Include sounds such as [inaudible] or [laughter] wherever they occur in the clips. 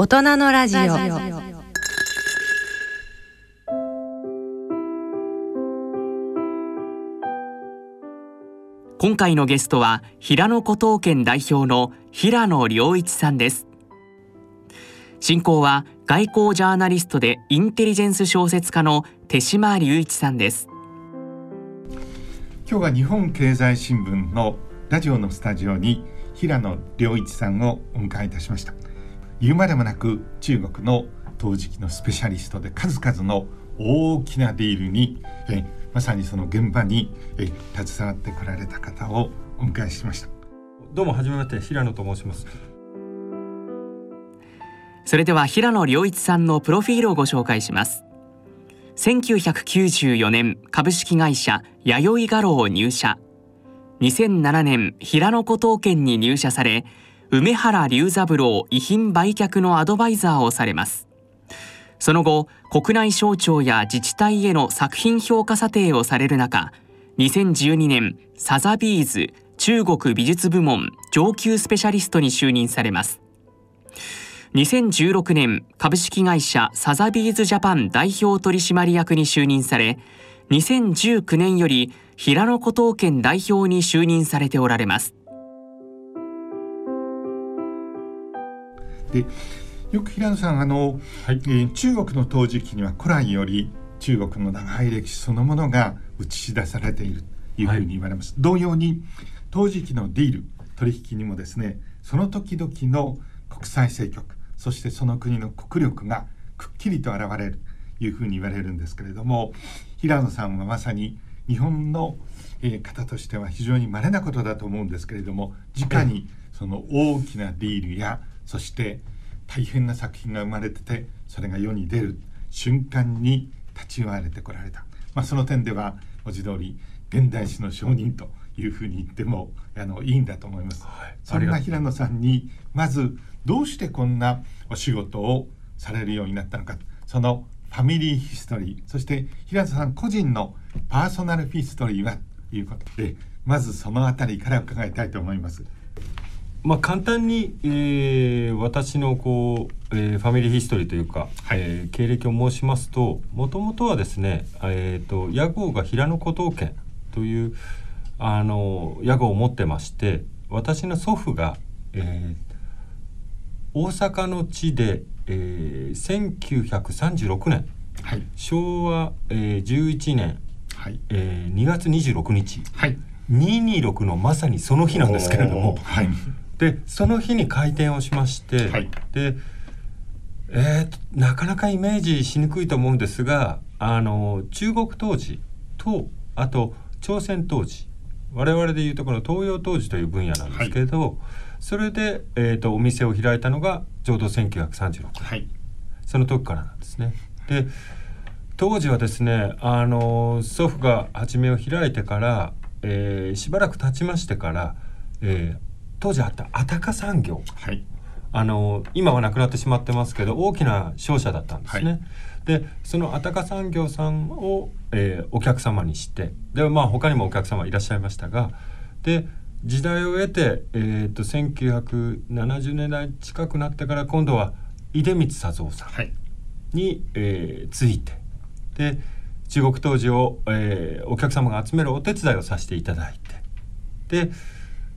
大人のラジオ。今回のゲストは平野古東県代表の平野良一さんです。進行は外交ジャーナリストでインテリジェンス小説家の手島隆一さんです。今日は日本経済新聞のラジオのスタジオに平野良一さんをお迎えいたしました言うまでもなく中国の陶磁器のスペシャリストで数々の大きなディールにえまさにその現場にえ携わってこられた方をお迎えしましたどうもはめまして平野と申します。それでは平野良一さんのプロフィールをご紹介します。1994年株式会社弥生画廊入社。2007年平野古東県に入社され梅原龍三郎遺品売却のアドバイザーをされます。その後国内省庁や自治体への作品評価査定をされる中2012年サザビーズ中国美術部門上級スペシャリストに就任されます。2016年株式会社サザビーズジャパン代表取締役に就任され2019年より平野古東県代表に就任されておられます。でよく平野さんあの、はい、えー、中国の陶磁器には古来より中国の長い歴史そのものが映し出されているというふうに言われます、はい、同様に陶磁器のディール取引にもですねその時々の国際政局そしてその国の国力がくっきりと現れるというふうに言われるんですけれども平野さんはまさに日本の、えー、方としては非常に稀なことだと思うんですけれども直にその大きなディールやそして大変な作品が生まれててそれが世に出る瞬間に立ち会われてこられた、まあ、その点では文字通り現代史の証人というふうに言ってもあのいいんだと思います、はい、そんな平野さんにまずどうしてこんなお仕事をされるようになったのか。そのファミリーヒストリーそして平野さん個人のパーソナルヒストリーは？ということでまずその辺りから伺いたいと思います。まあ、簡単に、えー、私のこう、えー、ファミリーヒストリーというか、はい、えー、経歴を申しますともともとはですね、えーと、屋号が平野古東県というあの屋号を持ってまして私の祖父が、えー、大阪の地で、えー、1936年、はい、昭和、えー、11年、はい。えー、2月26日、はい、226のまさにその日なんですけれども。はいでその日に開店をしまして、はい、で、えー、なかなかイメージしにくいと思うんですがあの中国当時とあと朝鮮当時我々でいうとこの東洋当時という分野なんですけれど、はい、それで、えーと、お店を開いたのがちょうど1936年、はい、その時からなんですね。で当時はですねあの祖父が初めを開いてから、えー、しばらく経ちましてから、えー、当時あったアタカ産業、はい、あの今はなくなってしまってますけど大きな商社だったんですね。はい、でそのアタカ産業さんを、えー、お客様にしてでまあ他にもお客様いらっしゃいましたがで時代を得て、えーと、1970年代近くなってから今度は出光佐三さんに、はい、えー、ついてで中国当時を、えー、お客様が集めるお手伝いをさせていただいてで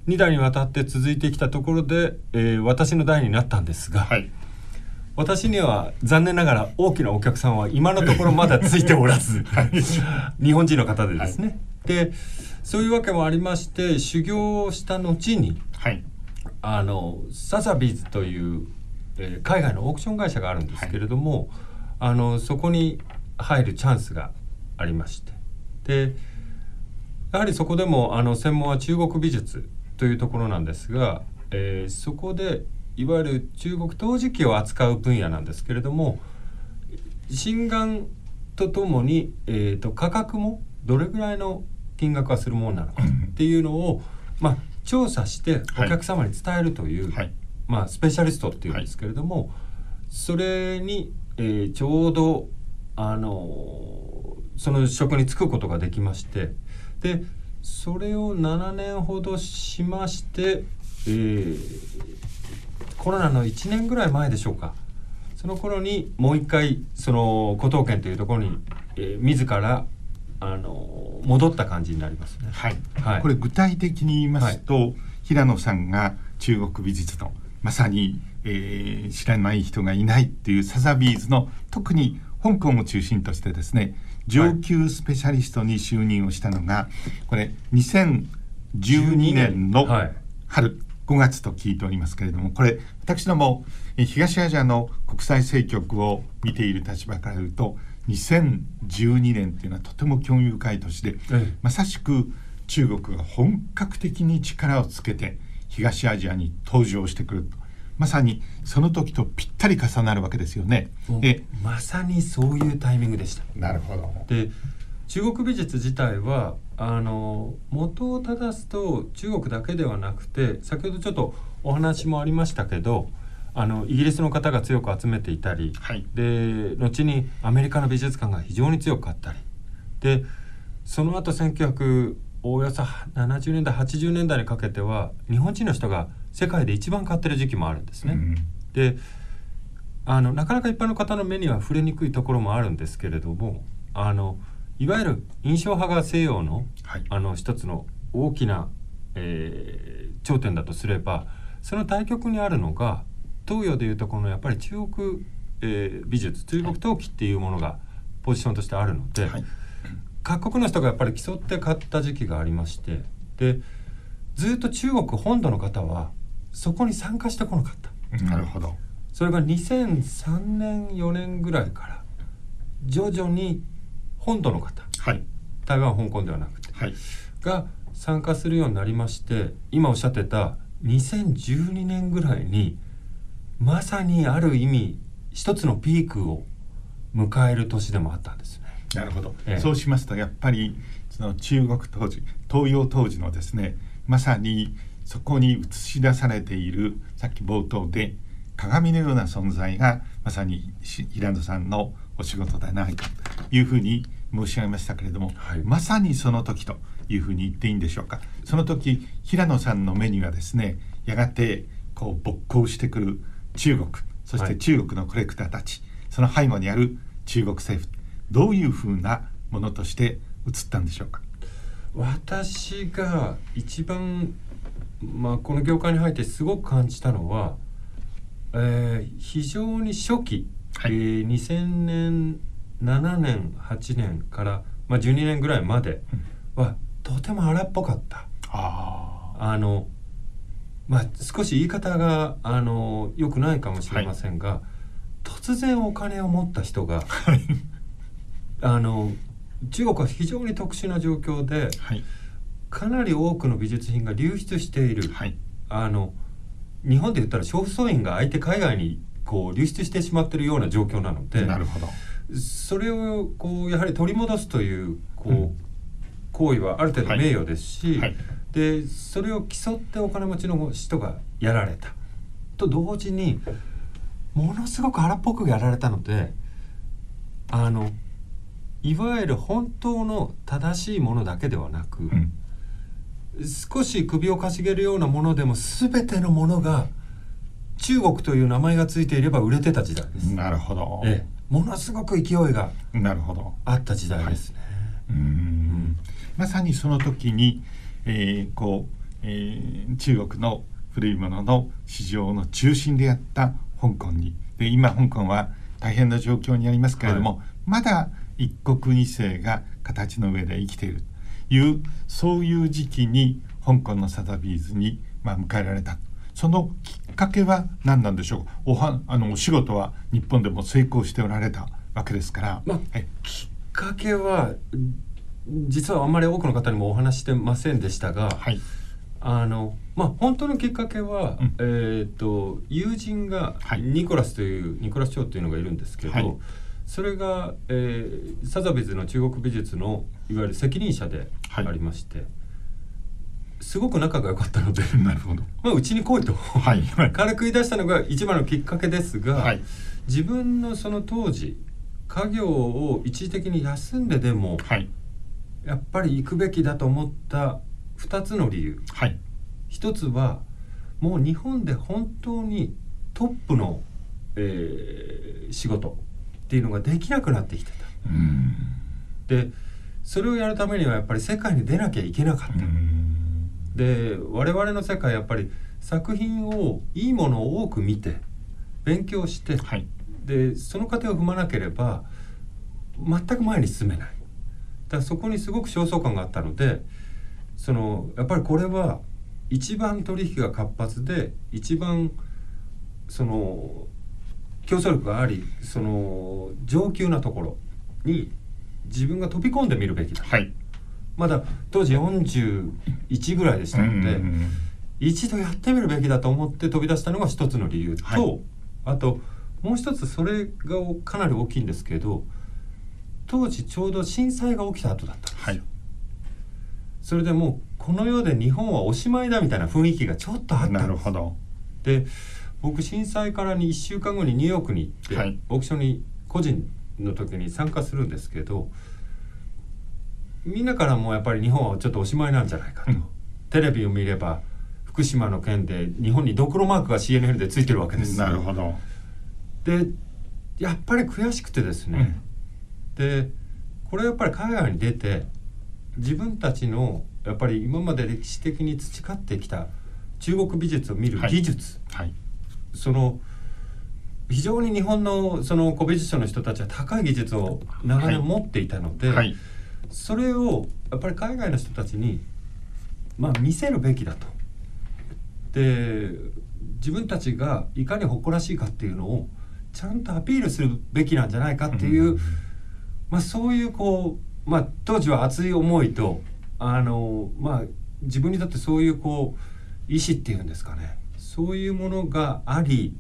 2代にわたって続いてきたところで、えー、私の代になったんですが、はい、私には残念ながら大きなお客さんは今のところまだついておらず、[laughs] はい、日本人の方でですね、はい、でそういうわけもありまして修行をした後に、あのサザビーズという、えー、海外のオークション会社があるんですけれども、あのそこに入るチャンスがありまして。でやはりそこでもあの専門は中国美術というところなんですが、えー、そこでいわゆる中国陶磁器を扱う分野なんですけれども心眼とともに、えーと、価格もどれぐらいの金額がするものなのかっていうのを、まあ、調査してお客様に伝えるという、はい、まあ、スペシャリストっていうんですけれども、はい、それに、えー、ちょうどあのその職に就くことができましてでそれを7年ほどしまして、えー、コロナの1年ぐらい前でしょうかその頃にもう一回その古東県というところに、えー、自らあの戻った感じになりますね。はい。はい、これ具体的に言いますと、はい、平野さんが中国美術のまさに、えー、知らない人がいないっていうサザビーズの特に香港を中心としてですね上級スペシャリストに就任をしたのが、これ2012年の春5月と聞いておりますけれどもこれ私ども東アジアの国際政局を見ている立場から言うと2012年っていうのはとても興味深い年で、まさしく中国が本格的に力をつけて東アジアに登場してくるとまさにその時とぴったり重なるわけですよね。えまさにそういうタイミングでした。なるほどで中国美術自体はあの元を正すと中国だけではなくて先ほどちょっとお話もありましたけどあのイギリスの方が強く集めていたり、はい、で後にアメリカの美術館が非常に強かったりでその後1900およそ70年代80年代にかけては日本人の人が世界で一番買ってる時期もあるんですね。うん、であのなかなか一般の方の目には触れにくいところもあるんですけれどもあのいわゆる印象派が西洋のはい、あの一つの大きな、えー、頂点だとすればその対極にあるのが東洋でいうとこのやっぱり中国、えー、美術中国陶器っていうものがポジションとしてあるので、はい、各国の人がやっぱり競って買った時期がありましてでずっと中国本土の方はそこに参加してこなかった。なるほど。それが2003年4年ぐらいから徐々に本土の方、はい、台湾香港ではなくて、はい、が参加するようになりまして今おっしゃってた2012年ぐらいにまさにある意味一つのピークを迎える年でもあったんです。ね。なるほど、ええ、そうしますとやっぱりその中国当時東洋当時のですねまさにそこに映し出されているさっき冒頭で鏡のような存在がまさに平野さんのお仕事ではないかというふうに申し上げましたけれども、はい、まさにその時というふうに言っていいんでしょうか。その時平野さんの目にはですねやがてこう勃興してくる中国そして中国のコレクターたち、はい、その背後にある中国政府どういうふうなものとして映ったんでしょうか？私が一番、まあ、この業界に入ってすごく感じたのは、えー、非常に初期、はい、えー、2000年7年8年から、まあ、12年ぐらいまでは、とても荒っぽかった。ああのまあ、少し言い方があの良くないかもしれませんが、はい、突然お金を持った人が、はい、あの中国は非常に特殊な状況で、はい、かなり多くの美術品が流出している、はい、あの日本で言ったら娼婦訴員が相手海外にこう流出してしまっているような状況なのでなるほど。それをこうやはり取り戻すというこう、うん、行為はある程度名誉ですし、はい、でそれを競ってお金持ちの人がやられた。と同時にものすごく荒っぽくやられたのであのいわゆる本当の正しいものだけではなく、うん、少し首をかしげるようなものでも全てのものが中国という名前がついていれば売れてた時代です。なるほど。ええ、ものすごく勢いがなるほど。あった時代ですね。はい、うん。うん。まさにその時に、えー、こう、えー、中国の古いものの市場の中心であった香港に。で今香港は大変な状況にありますけれども、はい、まだ一国二世が形の上で生きている。というそういう時期に香港のサザビーズに、まあ、迎えられた。そのきっかけは何なんでしょう？おはあのお仕事は日本でも成功しておられたわけですから、まあ、はい、きっかけは実はあんまり多くの方にもお話してませんでしたが、はい、あのまあ本当のきっかけは、うん、えっ、と友人がニコラスという、ニコラス長というのがいるんですけど、はいそれが、えー、サザビズの中国美術のいわゆる責任者でありまして、はい、すごく仲が良かったので [laughs] なるほど、まあ、うちに来いと、はい、軽く言い出したのが一番のきっかけですが、はい、自分のその当時家業を一時的に休んででも、はい、やっぱり行くべきだと思った2つの理由、はい、1つはもう日本で本当にトップの、えー仕事っていうのができなくなってきてた。でそれをやるためにはやっぱり世界に出なきゃいけなかった。で我々の世界やっぱり作品をいいものを多く見て勉強して、はい、でその過程を踏まなければ全く前に進めない。だからそこにすごく焦燥感があったのでそのやっぱりこれは一番取引が活発で一番その競争力がありその上級なところに自分が飛び込んでみるべきだ、はい、まだ当時41ぐらいでしたので、一度やってみるべきだと思って飛び出したのが一つの理由と、はい、あともう一つそれがかなり大きいんですけど当時ちょうど震災が起きた後だったんです。よ。はい、それでもうこの世で日本はおしまいだみたいな雰囲気がちょっとあったんです。なるほど。で僕震災からに1週間後にニューヨークに行って、はい、オークションに個人の時に参加するんですけどみんなからもやっぱり日本はちょっとおしまいなんじゃないかと、うん、テレビを見れば福島の件で日本にドクロマークが CNN でついてるわけです。なるほど。でやっぱり悔しくてですね、うん、でこれやっぱり海外に出て自分たちのやっぱり今まで歴史的に培ってきた中国美術を見る技術、はい、はい、その非常に日本のその古美術商の人たちは高い技術を長年持っていたので、はい。はい、それをやっぱり海外の人たちに、まあ、見せるべきだと。で自分たちがいかに誇らしいかっていうのをちゃんとアピールするべきなんじゃないかっていう、うん、まあ、そういうこう、まあ、当時は熱い思いとあの、まあ、自分にとってそういうこう意思っていうんですかねそういうものがあり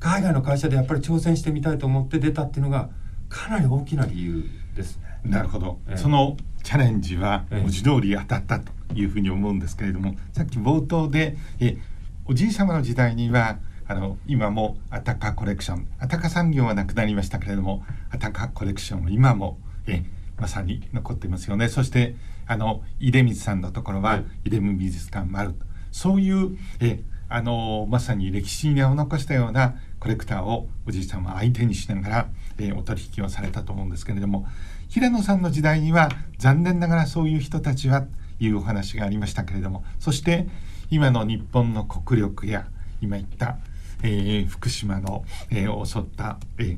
海外の会社でやっぱり挑戦してみたいと思って出たっていうのがかなり大きな理由ですね。なるほど、ええ、そのチャレンジは文字通り当たったというふうに思うんですけれども、さっき冒頭でえおじい様の時代にはあの今もアタカコレクションアタカ産業はなくなりましたけれどもアタカコレクションは今もえまさに残っていますよね。そしてあの出光さんのところは出光美術館もあるそういうえあのまさに歴史に名を残したようなコレクターをおじいさんは相手にしながら、えー、お取引をされたと思うんですけれども平野さんの時代には残念ながらそういう人たちはというお話がありましたけれどもそして今の日本の国力や今言った、えー、福島の、えー、襲った、え、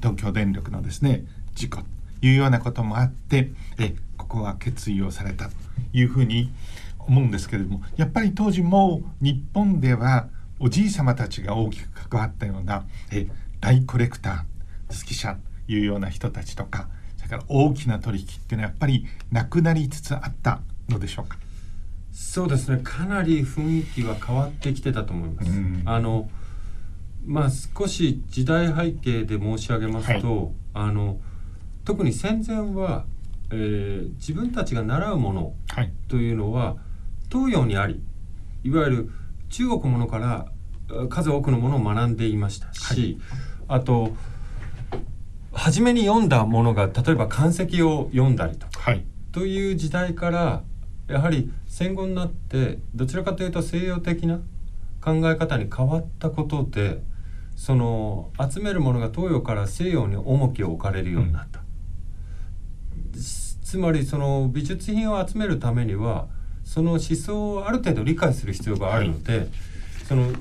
東京電力のですね事故というようなこともあって、えここは決意をされたというふうに思うんですけれどもやっぱり当時も日本ではおじい様たちが大きく関わったようなえ大コレクター好き者というような人たちとかそれから大きな取引っていうのはやっぱりなくなりつつあったのでしょうか？そうですね。かなり雰囲気は変わってきてたと思います。あのまあ少し時代背景で申し上げますと、はい、あの特に戦前は、えー、自分たちが習うものというのは、はい東洋にありいわゆる中国ものから数多くのものを学んでいましたし、はい、あと初めに読んだものが例えば漢石を読んだりとか、はい、という時代からやはり戦後になってどちらかというと西洋的な考え方に変わったことでその集めるものが東洋から西洋に重きを置かれるようになった。うん、つまりその美術品を集めるためにはその思想をある程度理解する必要があるので、はい、その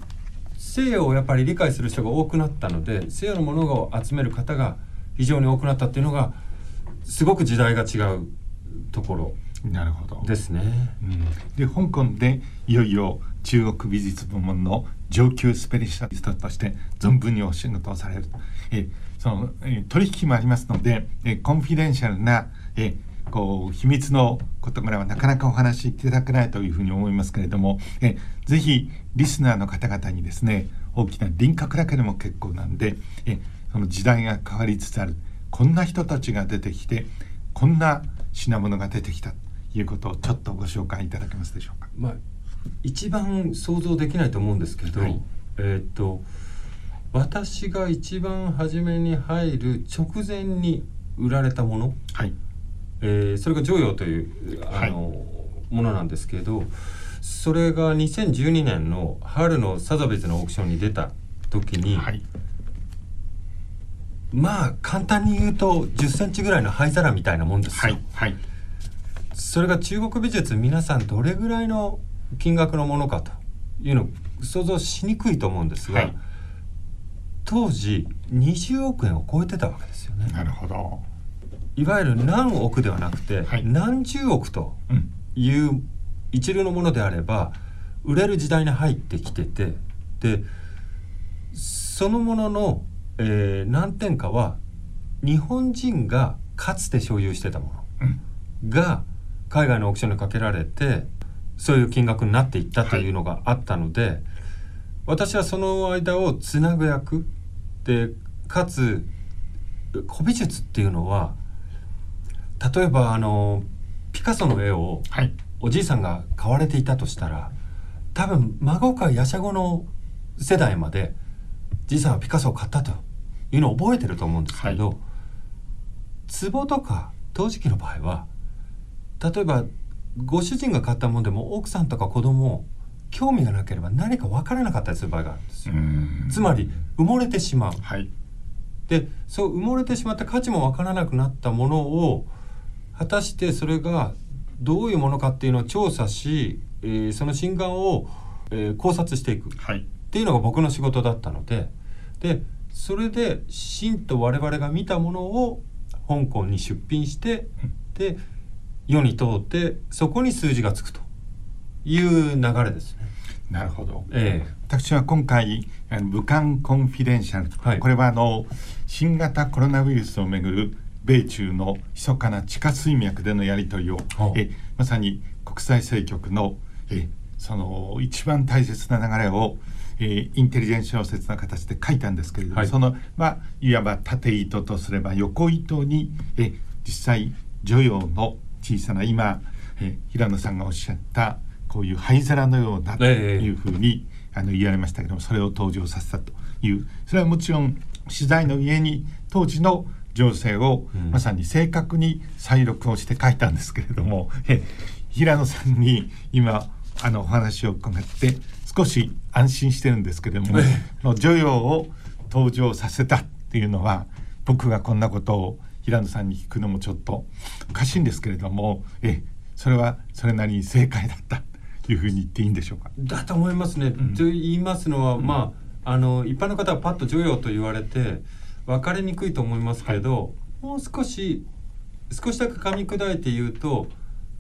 西洋をやっぱり理解する人が多くなったので西洋のものを集める方が非常に多くなったっていうのがすごく時代が違うところなるほど。ですね。うん、で香港でいよいよ中国美術部門の上級スペシャリストとして存分にお仕事をされる。えそのえ取引もありますのでえコンフィデンシャルなえこう秘密の事柄はなかなかお話しいただけないというふうに思いますけれどもえぜひリスナーの方々にですね大きな輪郭だけでも結構なんでえその時代が変わりつつあるこんな人たちが出てきてこんな品物が出てきたということをちょっとご紹介いただけますでしょうか。まあ、一番想像できないと思うんですけど、はい、えっと私が一番初めに入る直前に売られたもの、はい、えー、それが「常陽」というあの、はい、ものなんですけどそれが2012年の春のサザビーズのオークションに出た時に、はい、まあ簡単に言うと10センチぐらいの灰皿みたいなもんですよ。はいはいそれが中国美術皆さんどれぐらいの金額のものかというのを想像しにくいと思うんですが、はい当時20億円を超えてたわけですよね。なるほど。いわゆる何億ではなくて、はい。何十億とうん。いう一流のものであれば売れる時代に入ってきててでそのものの、えー何点かは日本人がかつて所有してたもうん。のが海外のオークションにかけられてそういう金額になっていったというのがあったので、私はその間をつなぐ役でかつ古美術っていうのは例えばあのピカソの絵をはいおじいさんが買われていたとしたら多分孫かやしゃごの世代までじいさんはピカソを買ったというのを覚えてると思うんですけど、は壺とか陶磁器の場合は例えばご主人が買ったものでも奥さんとか子供興味がなければ何か分からなかったりする場合があるんですよ。んつまり埋もれてしまう。はいでそう埋もれてしまって価値もわからなくなったものを果たしてそれがどういうものかっていうのを調査し、えーその真贋を、えー考察していく。っはい。ていうのが僕の仕事だったので。でそれで真と我々が見たものを香港に出品してで世に通ってそこに数字がつくと。いう流れですね。なるほど。え私は今回武漢コンフィデンシャル、はい。これはあの新型コロナウイルスをめぐる米中の密かな地下水脈でのやり取りをはあえまさに国際政局のえその一番大切な流れを、えインテリジェンス小説の形で書いたんですけれども、はい。そのまあいわば縦糸とすれば横糸にえ実際女陽の小さな今え平野さんがおっしゃったこういう灰皿のようなとえ。えいうふうにあの言われましたけどもそれを登場させたという。それはもちろん取材の上に当時の情勢をうんまさに正確に再録をして書いたんですけれども、え平野さんに今あのお話を伺って少し安心してるんですけれども、えの女陽を登場させたっていうのは僕がこんなことを平野さんに聞くのもちょっとおかしいんですけれどもえそれはそれなりに正解だったというふうに言っていいんでしょうか？だと思いますね。んと言いますのは、まああの一般の方はパッと女陽と言われて分かりにくいと思いますけど、もう少し少しだけ噛み砕いて言うと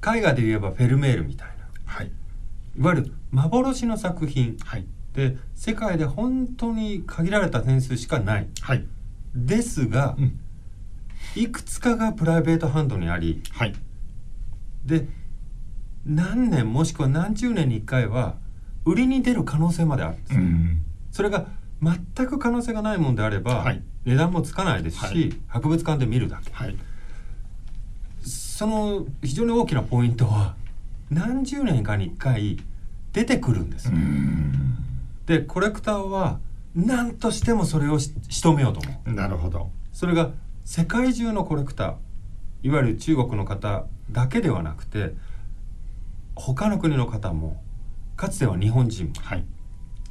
絵画で言えばフェルメールみたいな。はい、いわゆる幻の作品。はい、で世界で本当に限られた点数しかない。はい、ですが、うん、いくつかがプライベートハンドにありはい、で何年もしくは何十年に1回は売りに出る可能性まであるんです。よ。ん、それが全く可能性がないもんであれば、はい。値段もつかないですし、はい。博物館で見るだけ。はい、その非常に大きなポイントは何十年かに1回出てくるんです、ん、でコレクターは何としてもそれをし仕留めようと思う。なるほど。それが世界中のコレクターいわゆる中国の方だけではなくて他の国の方もかつては日本人もはい、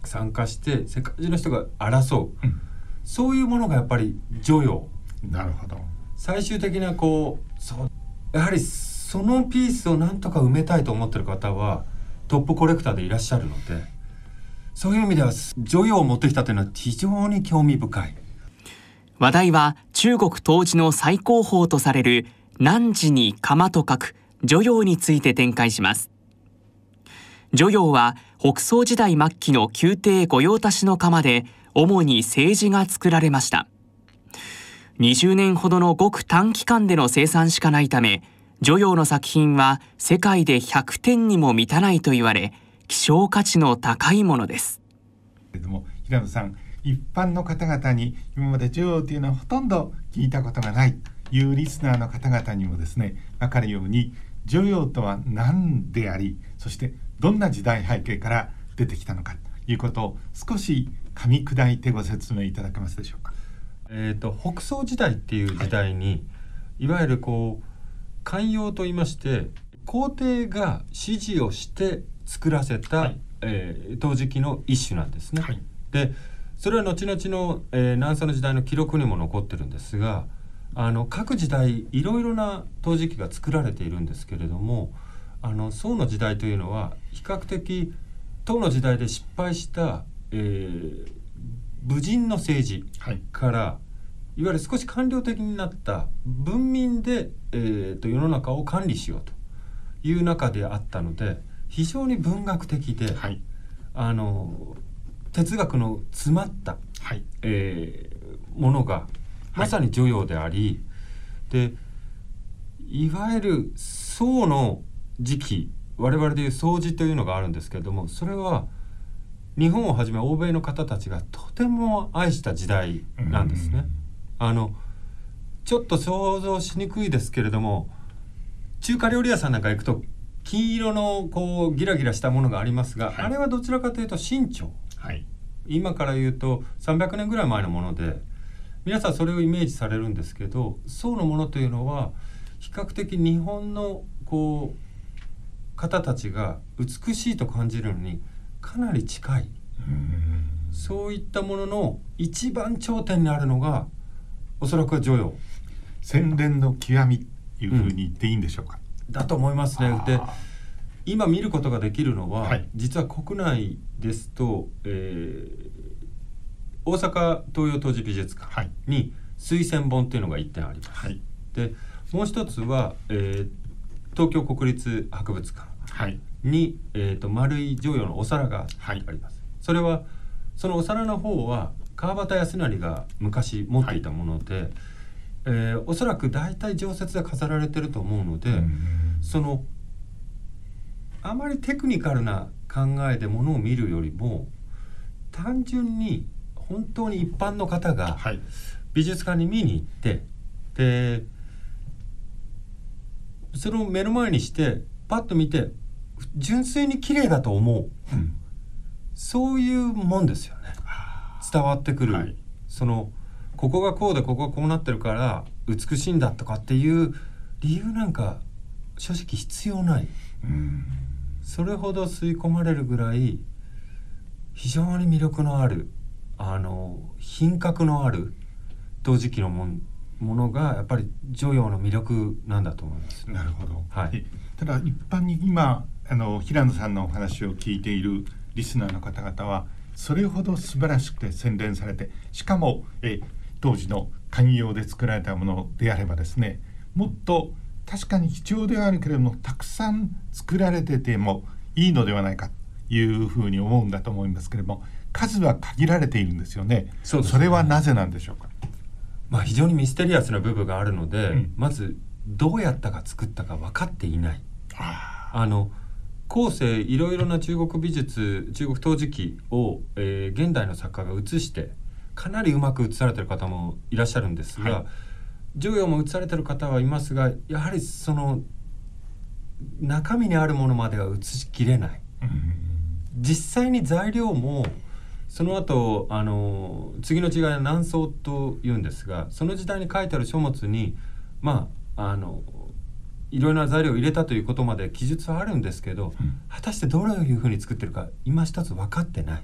参加して世界中の人が争ううん、そういうものがやっぱり女陽なるほど。最終的なこうそうやはりそのピースをなんとか埋めたいと思ってる方はトップコレクターでいらっしゃるのでそういう意味では女陽を持ってきたというのは非常に興味深い。話題は中国当時の最高峰とされる汝に釜と書く女陽について展開します女陽は北宋時代末期の宮廷御用達の釜で主に政治が作られました。20年ほどのごく短期間での生産しかないため女陽の作品は世界で100点にも満たないと言われ希少価値の高いものです。平野さん一般の方々に今まで女王というのはほとんど聞いたことがないというリスナーの方々にもですね分かるように女王とは何でありそしてどんな時代背景から出てきたのかということを少し噛み砕いてご説明いただけますでしょうか？えー、と北宋時代っていう時代に、い、わゆるこう寛容と言いまして皇帝が指示をして作らせた、はいえー陶磁器の一種なんですね。はいでそれは後々の、えー、南宋の時代の記録にも残ってるんですがあの各時代いろいろな陶磁器が作られているんですけれどもあの宋の時代というのは比較的唐の時代で失敗した、えー、武人の政治から、はい、いわゆる少し官僚的になった文民で、えーと、世の中を管理しようという中であったので非常に文学的で、はい、あの哲学の詰まった、はい、えー、ものがまさに女陽であり、でいわゆる宋の時期我々でいう掃除というのがあるんですけれどもそれは日本をはじめ欧米の方たちがとても愛した時代なんですね。あのちょっと想像しにくいですけれども中華料理屋さんなんか行くと金色のこうギラギラしたものがありますが、はい、あれはどちらかというと清朝、はい、今から言うと300年ぐらい前のもので皆さんそれをイメージされるんですけど宋のものというのは比較的日本のこう方たちが美しいと感じるのにかなり近い。そういったものの一番頂点にあるのがおそらくは女王洗練の極みいうふうに言っていいんでしょうか、うん、だと思いますね。で今見ることができるのは、はい、実は国内ですと、えー、大阪東洋陶磁美術館に推薦本っていうのが1点あります。はい、でもう一つは、えー、東京国立博物館に、えーと、丸い女陽のお皿があります。それはそのお皿の方は川端康成が昔持っていたもので、はい、えー、おそらく大体常設で飾られてると思うので、そのあまりテクニカルな考えでものを見るよりも単純に本当に一般の方が美術館に見に行って、でそれを目の前にしてパッと見て純粋に綺麗だと思う、うん、そういうもんですよね。伝わってくる、はい、そのここがこうでここがこうなってるから美しいんだとかっていう理由なんか正直必要ない、うん、それほど吸い込まれるぐらい非常に魅力のあるあの品格のある陶磁器のもものがやっぱり女陽の魅力なんだと思います。なるほど。はい。ただ一般に今あの平野さんのお話を聞いているリスナーの方々はそれほど素晴らしくて洗練されてしかもえ当時の寛容で作られたものであればですねもっと確かに貴重ではあるけれどもたくさん作られててもいいのではないかというふうに思うんだと思いますけれども数は限られているんですよね。そ、ね、れはなぜなんでしょうか？まあ非常にミステリアスな部分があるので、うん、まずどうやったか作ったか分かっていない。あの後世いろいろな中国美術中国陶磁器を、えー、現代の作家が写してかなりうまく写されてる方もいらっしゃるんですが、はい、常用も写されてる方はいますがやはりその中身にあるものまでは写しきれない。実際に材料もその後あの次の違いは南宋というんですがその時代に書いてある書物にまああのいろいろな材料を入れたということまで記述はあるんですけど、うん、果たしてどういうふうに作ってるか今一つ分かってない。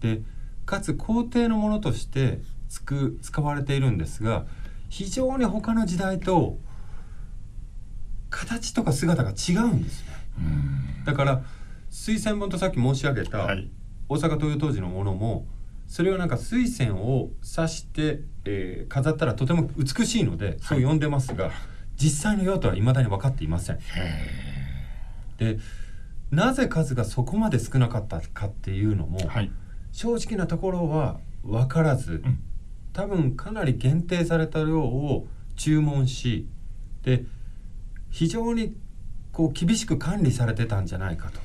でかつ工程のものとしてつく使われているんですが非常に他の時代と形とか姿が違うんですね。だから水仙本とさっき申し上げた大阪東洋当時のものもそれをなんか水仙を刺して、えー、飾ったらとても美しいのでそう呼んでますが。はい実際の用途は未だに分かっていません。でなぜ数がそこまで少なかったかっていうのも、はい、正直なところは分からず、うん、多分かなり限定された量を注文しで非常にこう厳しく管理されてたんじゃないかと。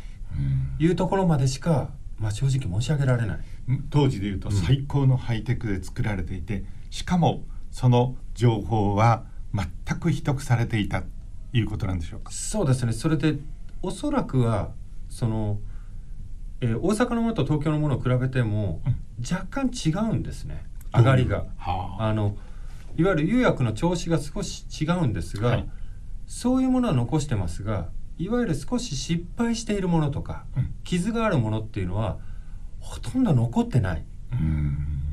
いうところまでしか、まあ、正直申し上げられない。当時でいうと最高のハイテクで作られていて、うん、しかもその情報は全く秘匿されていたということなんでしょうか？そうですね。それでおそらくはその、えー、大阪のものと東京のものを比べても、若干違うんですね。上がりが。はあ、あのいわゆる釉薬の調子が少し違うんですが、はい、そういうものは残してますがいわゆる少し失敗しているものとか、うん、傷があるものっていうのはほとんど残ってない。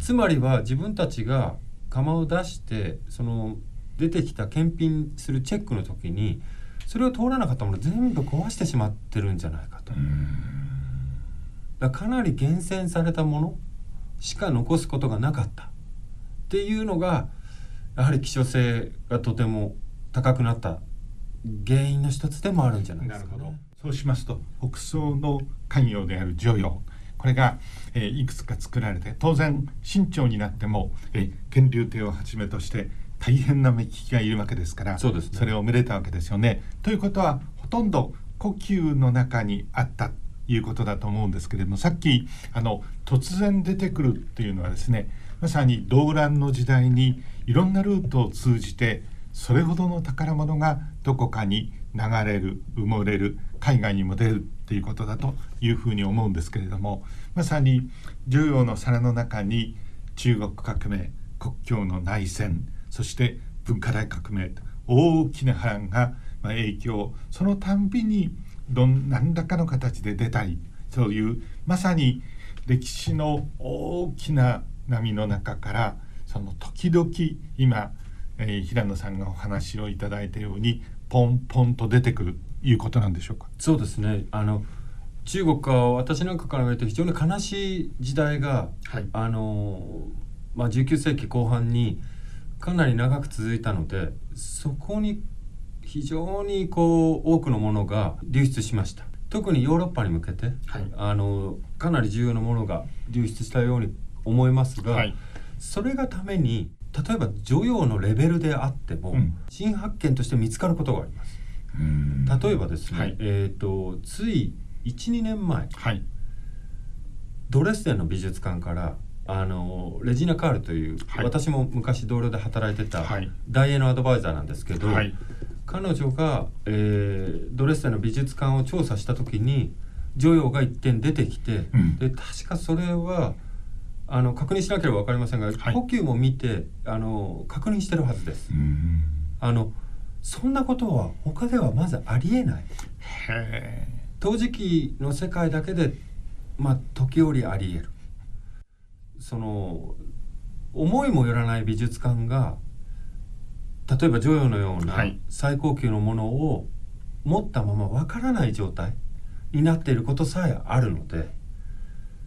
つまりは自分たちが釜を出してその出てきた検品するチェックの時にそれを通らなかったもの全部壊してしまってるんじゃないかと。だかなり厳選されたものしか残すことがなかった。っていうのがやはり希少性がとても高くなった原因の一つでもあるんじゃないですか、ね、そうしますと北宋の官業である女用これが、えー、いくつか作られて当然清朝になっても、えー、乾隆帝をはじめとして大変な目利きがいるわけですからそうです、ね、それをめでたわけですよね。ということはほとんど呼吸の中にあったいうことだと思うんですけれどもさっきあの突然出てくるっていうのはですねまさに動乱の時代にいろんなルートを通じてそれほどの宝物がどこかに流れる埋もれる海外にも出るっていうことだというふうに思うんですけれどもまさに重要の皿の中に中国革命国境の内戦そして文化大革命大きな波乱が影響そのたんびにどん何らかの形で出たりそういうまさに歴史の大きな波の中からその時々今、えー、平野さんがお話をいただいたようにポンポンと出てくるいうことなんでしょうか？そうですねあの中国は私なんかから見ると非常に悲しい時代が、はい、あのまあ、19世紀後半にかなり長く続いたのでそこに非常にこう多くのものが流出しました。特にヨーロッパに向けて、はい、あのかなり重要なものが流出したように思いますが、はい、それがために例えば女王のレベルであっても、うん、新発見として見つかることがあります。例えばですね、はい、えーと、つい12年前、ドレスデンの美術館からあのレジーナ・カールとい。う、私も昔同僚で働いてた大英のアドバイザーなんですけど、彼女が、えー、ドレスデンの美術館を調査した時に女王が一点出てきて、うん、で確かそれはあの確認しなければ分かりませんが、はい、呼吸も見てあの確認してるはずです。あのそんなことは他ではまずありえない。陶磁器の世界だけでまあ時折ありえる。その思いもよらない美術館が例えば女王のような最高級のものを持ったままわからない状態になっていることさえあるので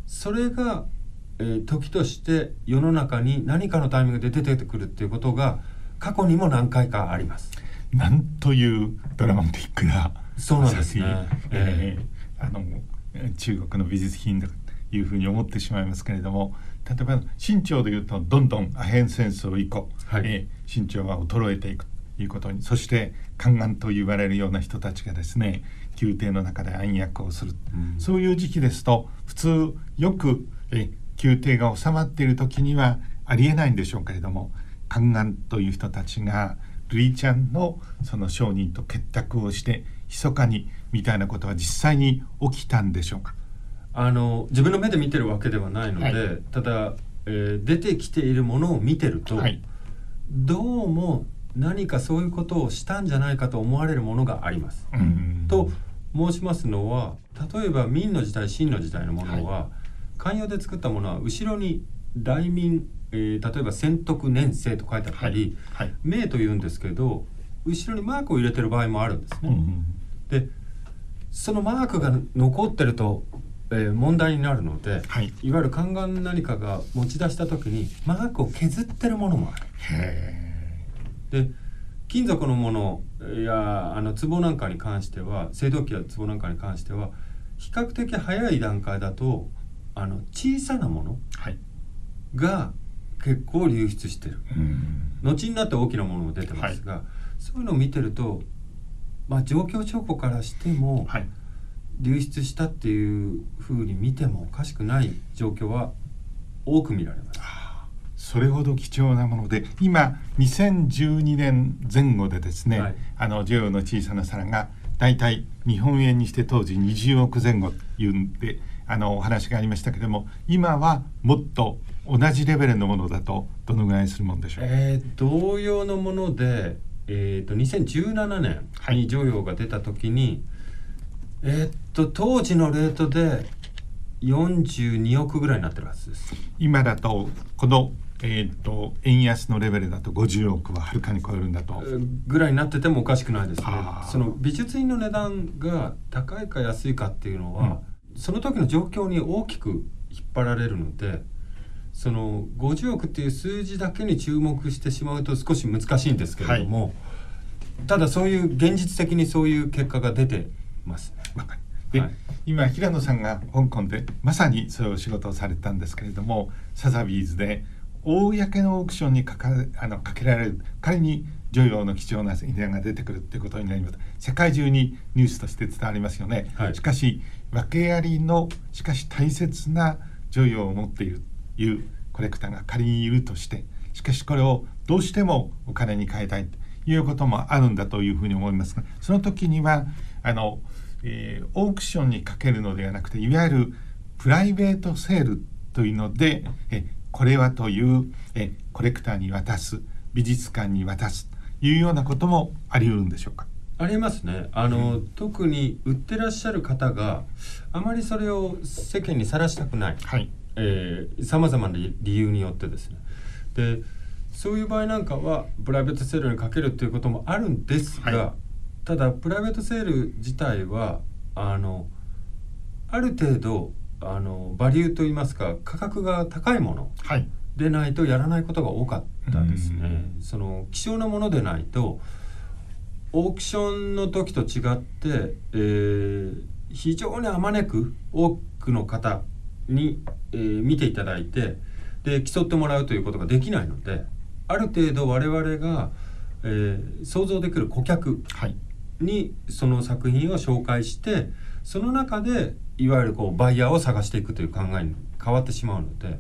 それが、えー、時として世の中に何かのタイミングで出てくるっていうことが過去にも何回かあります。なんというドラマティックな、そうなんですね。えー、あの中国の美術品だというふうに思ってしまいますけれども例えば清朝でいうとどんどんアヘン戦争以降、はい、えー身長が衰えていくということにそして宦官と言われるような人たちがですね宮廷の中で暗躍をする、うん、そういう時期ですと普通よくえ宮廷が収まっている時にはありえないんでしょうけれども宦官という人たちがルイちゃんのその商人と結託をして密かにみたいなことは実際に起きたんでしょうかあの自分の目で見てるわけではないので、はい、ただ、えー、出てきているものを見てると、はい、どうも何かそういうことをしたんじゃないかと思われるものがあります。と申しますのは例えば明の時代清の時代のものは、はい、寛容で作ったものは後ろに大明、えー、例えば宣徳年生と書いてあったり、はい。というんですけど後ろにマークを入れてる場合もあるんですね。でそのマークが残ってるとえー、問題になるので、はい、いわゆる宦官何かが持ち出した時にマークを削ってるものもある。で金属のものやあの壺なんかに関しては青銅器や壺なんかに関しては比較的早い段階だとあの小さなものが結構流出してる、後になって大きなものも出てますが、はい、そういうのを見てると、まあ、状況証拠からしても、はい流出したっていうふうに見てもおかしくない状況は多く見られます。それほど貴重なもので今2012年前後でですね、はい、あの女王の小さな皿が大体日本円にして当時20億前後いうんであのお話がありましたけども今はもっと同じレベルのものだとどのぐらいするものでしょう？えー、同様のもので、えーと、2017年に女王が出た時に、はいえー、っと当時のレートで42億ぐらいになってるはずです今だとこのえーと、円安のレベルだと50億ははるかに超えるんだと。ぐらいになっててもおかしくないですね。その美術品の値段が高いか安いかっていうのは、うん、その時の状況に大きく引っ張られるのでその50億っていう数字だけに注目してしまうと少し難しいんですけれども、はい、ただそういう現実的にそういう結果が出てます。ね。で、はい、今平野さんが香港でまさにそういうお仕事をされたんですけれどもサザビーズで公のオークションにかかあのかけられる仮に女王の貴重な遺伝が出てくるっていうことになります。世界中にニュースとして伝わりますよね、はい、しかし訳ありのしかし大切な女王を持っているというコレクターが仮にいるとしてしかしこれをどうしてもお金に変えたいということもあるんだというふうに思いますがその時にはあの、えー、オークションにかけるのではなくていわゆるプライベートセールというのでえこれはというえコレクターに渡す美術館に渡すというようなこともあり得るんでしょうか？ありますね。あの、うん、特に売ってらっしゃる方があまりそれを世間にさらしたくない。さまざまな理由によってですね。でそういう場合なんかはプライベートセールにかけるっていうこともあるんですが、はい、ただプライベートセール自体はあのある程度あのバリューといいますか価格が高いものでないとやらないことが多かったですね。その希少なものでないとオークションの時と違って、えー、非常にあまねく多くの方に、えー、見ていただいてで競ってもらうということができないのである程度我々が、えー、想像できる顧客にその作品を紹介してその中でいわゆるこうバイヤーを探していくという考えに変わってしまうので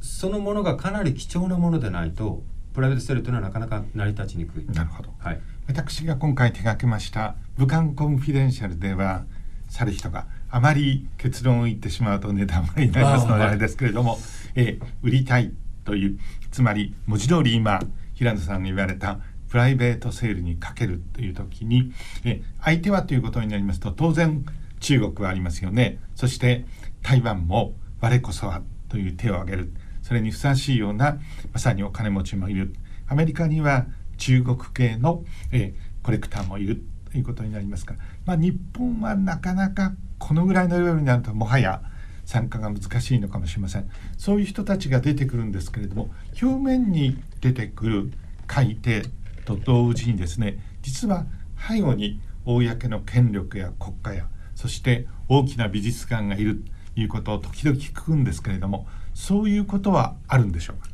そのものがかなり貴重なものでないとプライベートセールというのはなかなか成り立ちにくい。なるほど、はい、私が今回手掛けました「武漢コンフィデンシャル」では去る人があまり結論を言ってしまうと値段割になりますのであれですけれども、え売りたいというつまり文字通り今平野さんが言われたプライベートセールにかけるという時にえ相手はということになりますと当然中国はありますよね。そして台湾も我こそはという手を挙げる。それにふさわしいようなまさにお金持ちもいる。アメリカには中国系の、え、コレクターもいるということになりますから、まあ、日本はなかなかこのぐらいのレベルになるともはや参加が難しいのかもしれません。そういう人たちが出てくるんですけれども表面に出てくる改定と同時にですね実は背後に公の権力や国家やそして大きな美術館がいるということを時々聞くんですけれどもそういうことはあるんでしょうか？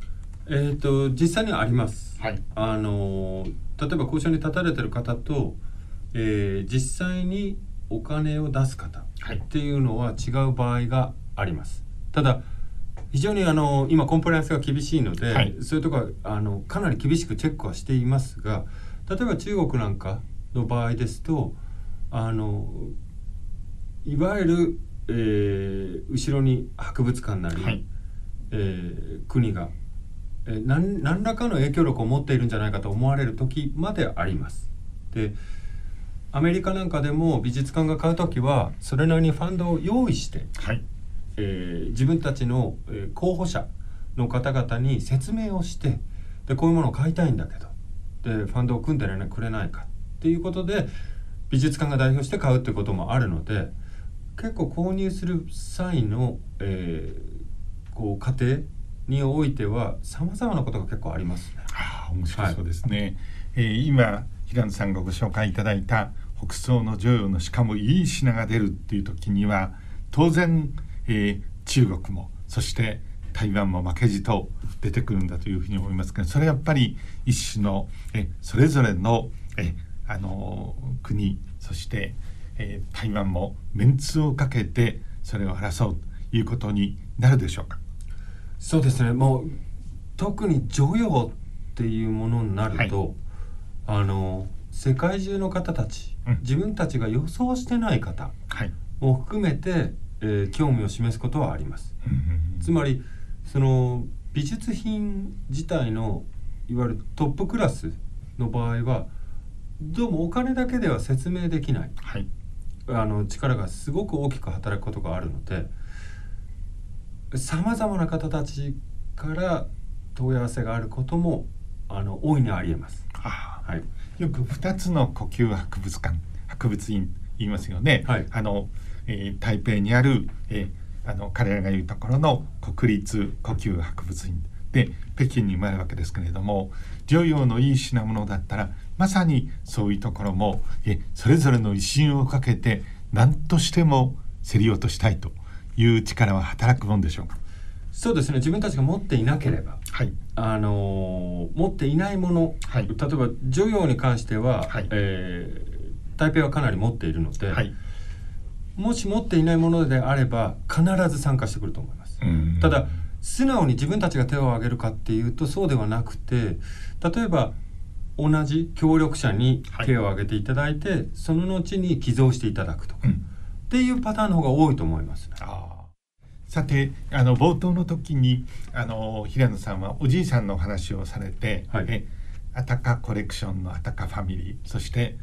えーと、実際にはあります、はい、あの例えば交渉に立たれてる方と、えー、実際にお金を出す方っていうのは違う場合があります。ただ非常にあの今コンプライアンスが厳しいので、はい、そういうとこはあのかなり厳しくチェックはしていますが例えば中国なんかの場合ですとあのいわゆる、えー、後ろに博物館なり、はい、えー、国が、えー、何何らかの影響力を持っているんじゃないかと思われる時まであります。でアメリカなんかでも美術館が買う時はそれなりにファンドを用意して、はい、えー、自分たちの、えー、候補者の方々に説明をしてでこういうものを買いたいんだけどでファンドを組んでくれないかっていうことで美術館が代表して買うっていうこともあるので。結構購入する際の、えー、こう過程においてはさまざまなことが結構あります、ね、あ面白そうですね、はい、えー、今平野さんがご紹介いただいた北総の女王のしかもいい品が出るっていう時には当然、えー、中国もそして台湾も負けじと出てくるんだというふうに思いますけどそれはやっぱり一種のえそれぞれのえあの国そしてえー、台湾もメンツをかけてそれを争うということになるでしょうか？そうですね。もう特に女王っていうものになると、はい、あの世界中の方たち、うん、自分たちが予想してない方も含めて、はい、えー、興味を示すことはあります。つまりその美術品自体のいわゆるトップクラスの場合はどうもお金だけでは説明できない、はい、あの力がすごく大きく働くことがあるのでさまざまな方たちから問い合わせがあることもあの大いにありえます。はい、よく2つの呼吸博物館博物院言いますよね。はい、あの、えー、台北にある、えー、あの彼らが言うところの国立呼吸博物院で北京にもあるわけですけれども女陽のいい品物だったらまさにそういうところもえそれぞれの威信をかけて何としても競り落としたいという力は働くもんでしょうか？そうですね。自分たちが持っていなければ、はい、あの持っていないもの、はい、例えば女陽に関しては、はい、えー、台北はかなり持っているので、はい、もし持っていないものであれば必ず参加してくると思います。ただ素直に自分たちが手を挙げるかっていうとそうではなくて例えば同じ協力者に手を挙げていただいて、はい、その後に寄贈していただくとか、うん、っていうパターンの方が多いと思います、ね、さてあの冒頭の時にあの平野さんはおじいさんのお話をされて、はい、えアタカコレクションのアタカファミリーそして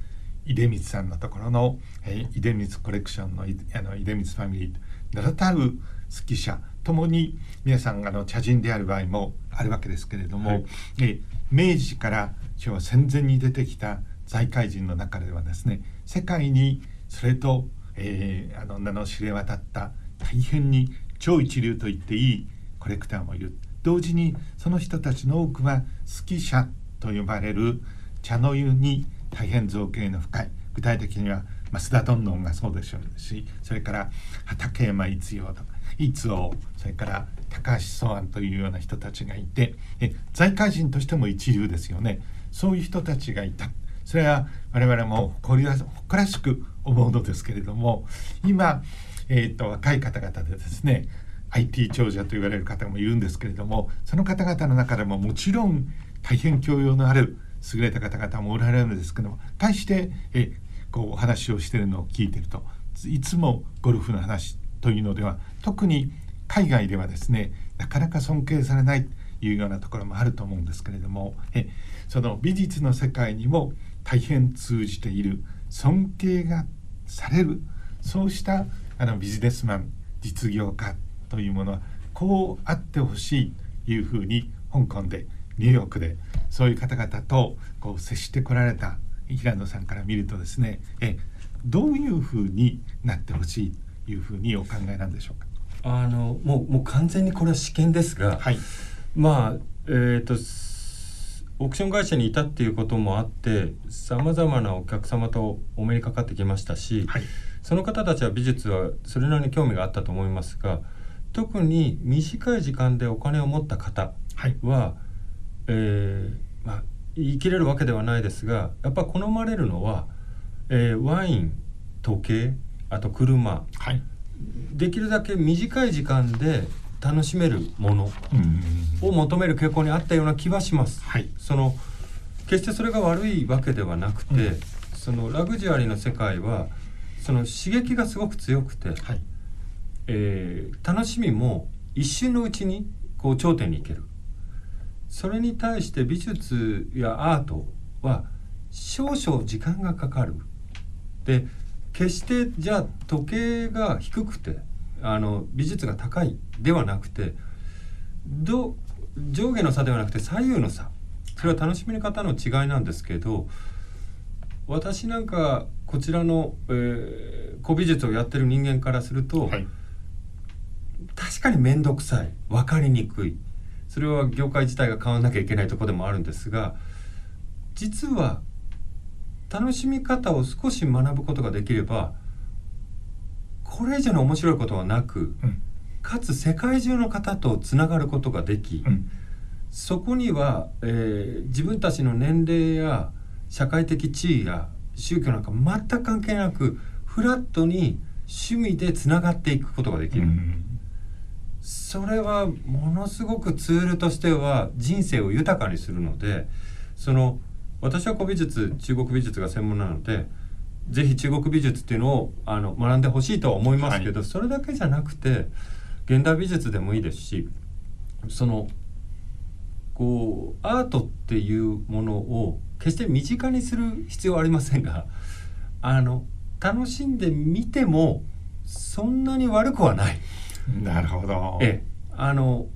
出光さんのところの、え出光コレクションのあの出光ファミリー名だたる好き者ともに皆さんあの茶人である場合もあるわけですけれども、はい、え明治から昭和戦前に出てきた財界人の中ではですね世界にそれと、えー、あの名の知れ渡った大変に超一流と言っていいコレクターもいる。同時にその人たちの多くは好き者と呼ばれる茶の湯に大変造形の深い具体的には増田どんどんがそうでしょうしそれから畠山一葉とか一王それから高橋宗安というような人たちがいてえ財界人としても一流ですよね。そういう人たちがいた。それは我々も誇らしく思うのですけれども今、えーと、若い方々でですね IT 長者と言われる方もいるんですけれどもその方々の中でももちろん大変教養のある優れた方々もおられるんですけども対してえこうお話をしてるのを聞いてるといつもゴルフの話というのでは特に海外ではですねなかなか尊敬されないというようなところもあると思うんですけれどもえその美術の世界にも大変通じている尊敬がされるそうしたあのビジネスマン実業家というものはこうあってほしいというふうに香港でニューヨークでそういう方々とこう接してこられた平野さんから見るとですねえどういうふうになってほしいというふうにお考えなんでしょうか？あのもうもう完全にこれは試験ですが、はい、まあえっ、ー、とオークション会社にいたっていうこともあってさまざまなお客様とお目にかかってきましたし、はい、その方たちは美術はそれなりに興味があったと思いますが特に短い時間でお金を持った方は、はい、えー、まあ、言い切れるわけではないですがやっぱ好まれるのは、えー、ワイン時計あと車、はい、できるだけ短い時間で楽しめるものを求める傾向にあったような気はします。はい、その決してそれが悪いわけではなくて、うん、そのラグジュアリーの世界はその刺激がすごく強くて、はい、えー、楽しみも一瞬のうちにこう頂点に行けるそれに対して美術やアートは少々時間がかかる。で決してじゃあ時計が低くてあの美術が高いではなくてど上下の差ではなくて左右の差。それは楽しみ方の違いなんですけど私なんかこちらの、えー、古美術をやってる人間からすると、はい、確かに面倒くさい。分かりにくいそれは業界自体が変わらなきゃいけないとこでもあるんですが実は楽しみ方を少し学ぶことができればこれ以上の面白いことはなく、うん、かつ世界中の方とつながることができ、うん、そこには、えー、自分たちの年齢や社会的地位や宗教なんか全く関係なくフラットに趣味でつながっていくことができる、うん、それはものすごくツールとしては人生を豊かにするのでその私は古美術中国美術が専門なのでぜひ中国美術っていうのをあの学んでほしいとは思いますけど、はい、それだけじゃなくて現代美術でもいいですしそのこうアートっていうものを決して身近にする必要はありませんがあの楽しんでみてもそんなに悪くはない。[laughs] なるほど。えあの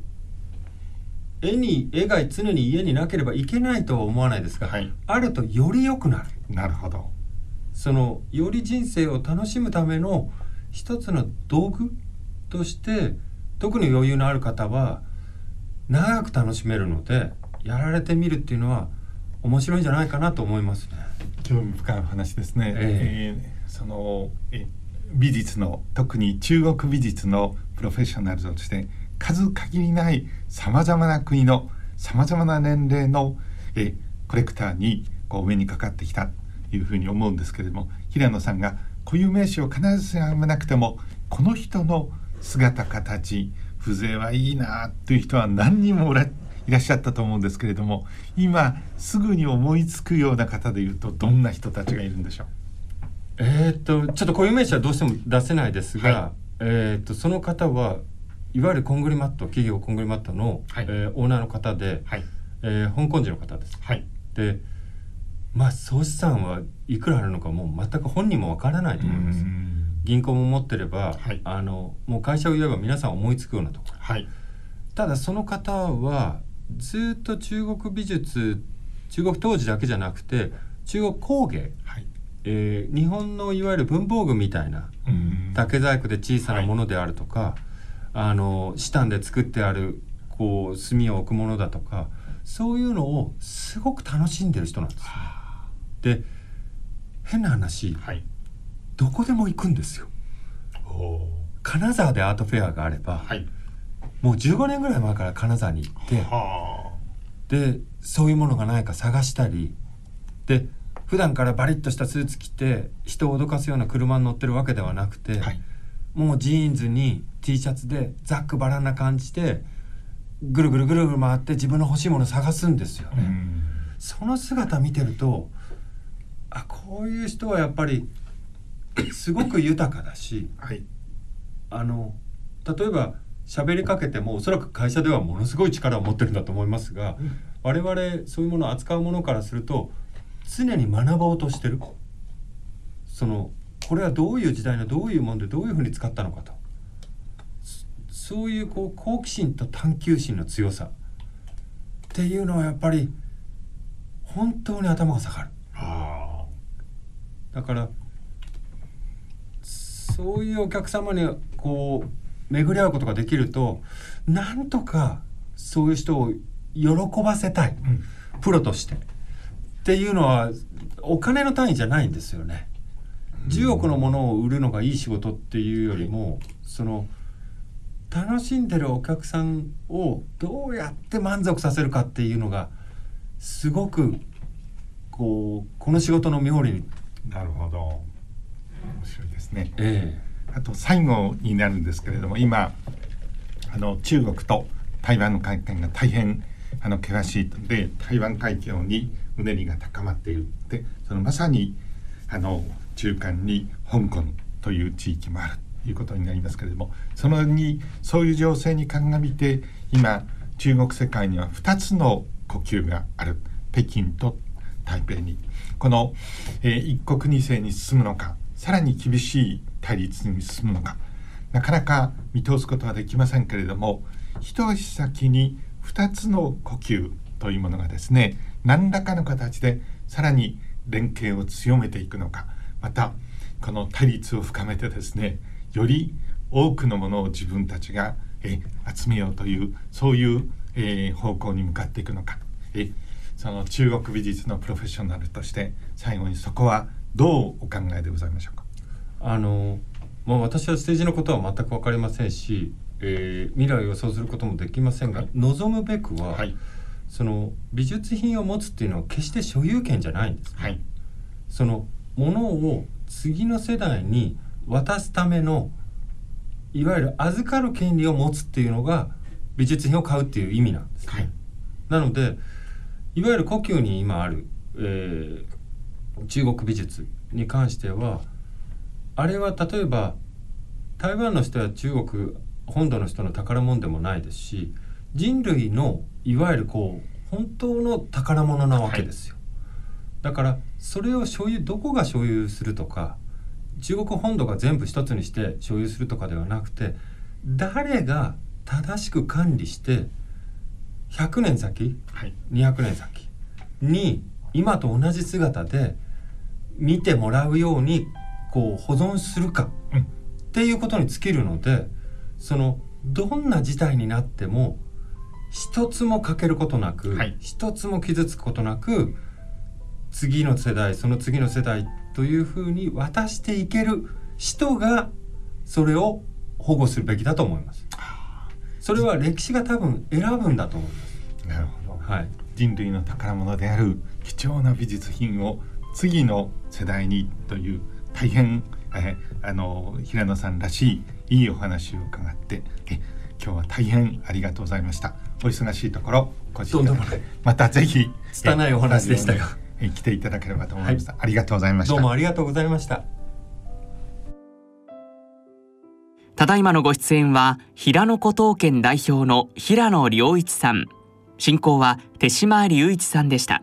絵に絵が常に家になければいけないとは思わないですが、はい。あるとより良くなる。なるほど。そのより人生を楽しむための一つの道具として特に余裕のある方は長く楽しめるのでやられてみるっていうのは面白いんじゃないかなと思いますね。興味深いお話ですね、え。えーそのえ美術の特に中国美術のプロフェッショナルとして数限りないさまざまな国のさまざまな年齢のえコレクターにこう目にかかってきたというふうに思うんですけれども平野さんが固有名詞を必ずしもなくてもこの人の姿形風情はいいなという人は何人もいらっしゃったと思うんですけれども今すぐに思いつくような方でいうとどんな人たちがいるんでしょう？えーっとちょっと固有名詞はどうしても出せないですが、はいえーっとその方はいわゆるコングリマット企業コングリマットの、はい。えーオーナーの方で、はい。えー香港人の方です。はい。でまあ総資産はいくらあるのかもう全く本人もわからないと思います。銀行も持ってれば、はい。あのもう会社を言えば皆さん思いつくようなとこ。ろはい。ただその方はずっと中国美術中国当時だけじゃなくて中国工芸、はいえー日本のいわゆる文房具みたいな竹細工で小さなものであるとか、あのシタンで作ってあるこう炭を置くものだとかそういうのをすごく楽しんでる人なんですよ。で変な話はい。どこでも行くんですよ。お金沢でアートフェアがあれば、はい。もう15年ぐらい前から金沢に行ってはでそういうものがないか探したりで普段からバリッとしたスーツ着て人を脅かすような車に乗ってるわけではなくて、あはい。もうジーンズに T シャツでざっくばらんな感じでぐるぐるぐるぐる回って自分の欲しいものを探すんですよ。ね。その姿見てるとあこういう人はやっぱりすごく豊かだしはい。あの例えば喋りかけてもおそらく会社ではものすごい力を持ってるんだと思いますが我々そういうものを扱うものからすると常に学ぼうとしてる。そのこれはどういう時代のどういうものでどういうふうに使ったのかと。そそういうこう好奇心と探求心の強さ。っていうのはやっぱり本当に頭が下がる。あだからそういうお客様にこう巡り合うことができるとなんとかそういう人を喜ばせたい、うん。プロとしてっていうのはお金の単位じゃないんですよね。10億のものを売るのがいい仕事っていうよりもその楽しんでるお客さんをどうやって満足させるかっていうのがすごくこうこの仕事の妙理になる。ほど。面白いですね。えあと最後になるんですけれども今あの中国と台湾の関係が大変あの険しいので台湾海峡にうねりが高まっているでそのまさにあの中間に香港という地域もあるということになりますけれどもそのにそういう情勢に鑑みて今中国世界には2つの呼吸がある。北京と台北に。この、えー一国二制に進むのかさらに厳しい対立に進むのかなかなか見通すことはできませんけれども一足先に2つの呼吸というものがですね何らかの形でさらに連携を強めていくのか。またこの対立を深めてですねより多くのものを自分たちがえ集めようというそういう、えー方向に向かっていくのか。えその中国美術のプロフェッショナルとして最後にそこはどうお考えでございましょうか？あの、まあ、私はステージのことは全く分かりませんし、えー未来を予想することもできませんが、はい。望むべくは、はいその美術品を持つっていうのは決して所有権じゃないんです。はい。そのものを次の世代に渡すためのいわゆる預かる権利を持つっていうのが美術品を買うっていう意味なんです、はい。なのでいわゆる故宮に今ある、えー中国美術に関してはあれは例えば台湾の人や中国本土の人の宝物でもないですし人類のいわゆるこう本当の宝物なわけですよ。だからそれを所有どこが所有するとか中国本土が全部一つにして所有するとかではなくて誰が正しく管理して100年先、はい、200年先に今と同じ姿で見てもらうようにこう保存するか、うん、っていうことに尽きるのでそのどんな事態になっても一つも欠けることなく、はい、一つも傷つくことなく次の世代その次の世代というふうに渡していける人がそれを保護するべきだと思います。それは歴史が多分選ぶんだと思います。なるほど。はい。人類の宝物である貴重な美術品を次の世代にという大変えあの平野さんらしいいいお話を伺ってえ今日は大変ありがとうございました。お忙しいところご時間またぜひ拙いお話でしたが来ていただければと思います、はい、ありがとうございました。どうもありがとうございました。ただいまのご出演は平野古刀県代表の平野良一さん。進行は手島隆一さんでした